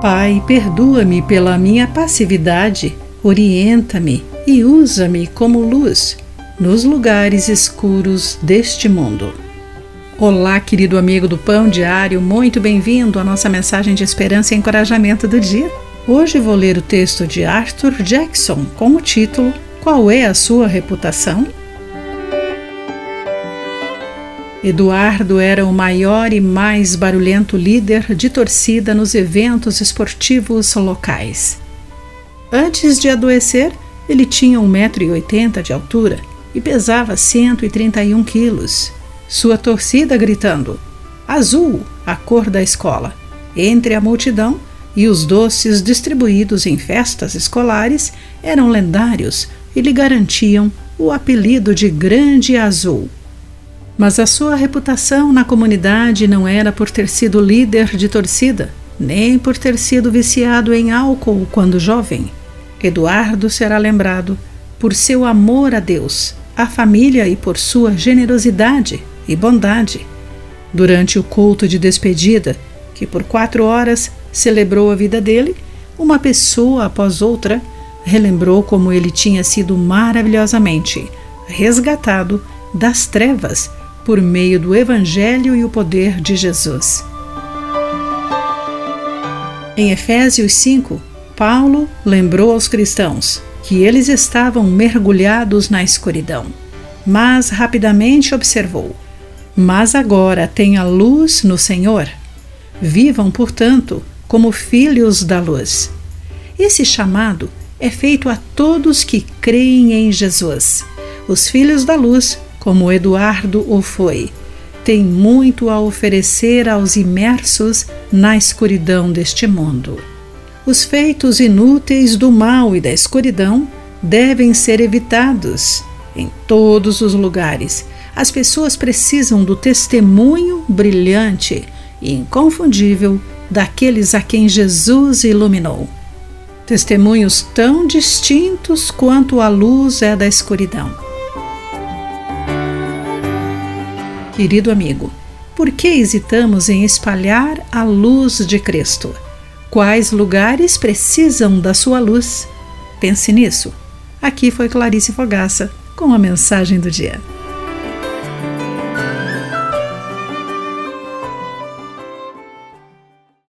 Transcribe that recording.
Pai, perdoa-me pela minha passividade, orienta-me e usa-me como luz nos lugares escuros deste mundo. Olá, querido amigo do Pão Diário, muito bem-vindo à nossa mensagem de esperança e encorajamento do dia. Hoje vou ler o texto de Arthur Jackson com o título Qual é a sua reputação? Eduardo era o maior e mais barulhento líder de torcida nos eventos esportivos locais. Antes de adoecer, ele tinha 1,80m de altura e pesava 131 quilos. Sua torcida gritando: Azul, a cor da escola, entre a multidão e os doces distribuídos em festas escolares eram lendários e lhe garantiam o apelido de Grande Azul. Mas a sua reputação na comunidade não era por ter sido líder de torcida, nem por ter sido viciado em álcool quando jovem. Eduardo será lembrado por seu amor a Deus, à família e por sua generosidade e bondade. Durante o culto de despedida, que por quatro horas celebrou a vida dele, uma pessoa após outra relembrou como ele tinha sido maravilhosamente resgatado das trevas por meio do Evangelho e o poder de Jesus. Em Efésios 5, Paulo lembrou aos cristãos que eles estavam mergulhados na escuridão, mas rapidamente observou: Mas agora tem a luz no Senhor. Vivam, portanto, como filhos da luz. Esse chamado é feito a todos que creem em Jesus. Os filhos da luz como Eduardo o foi, tem muito a oferecer aos imersos na escuridão deste mundo. Os feitos inúteis do mal e da escuridão devem ser evitados em todos os lugares. As pessoas precisam do testemunho brilhante e inconfundível daqueles a quem Jesus iluminou. Testemunhos tão distintos quanto a luz é da escuridão. Querido amigo, por que hesitamos em espalhar a luz de Cristo? Quais lugares precisam da sua luz? Pense nisso. Aqui foi Clarice Fogaça com a mensagem do dia.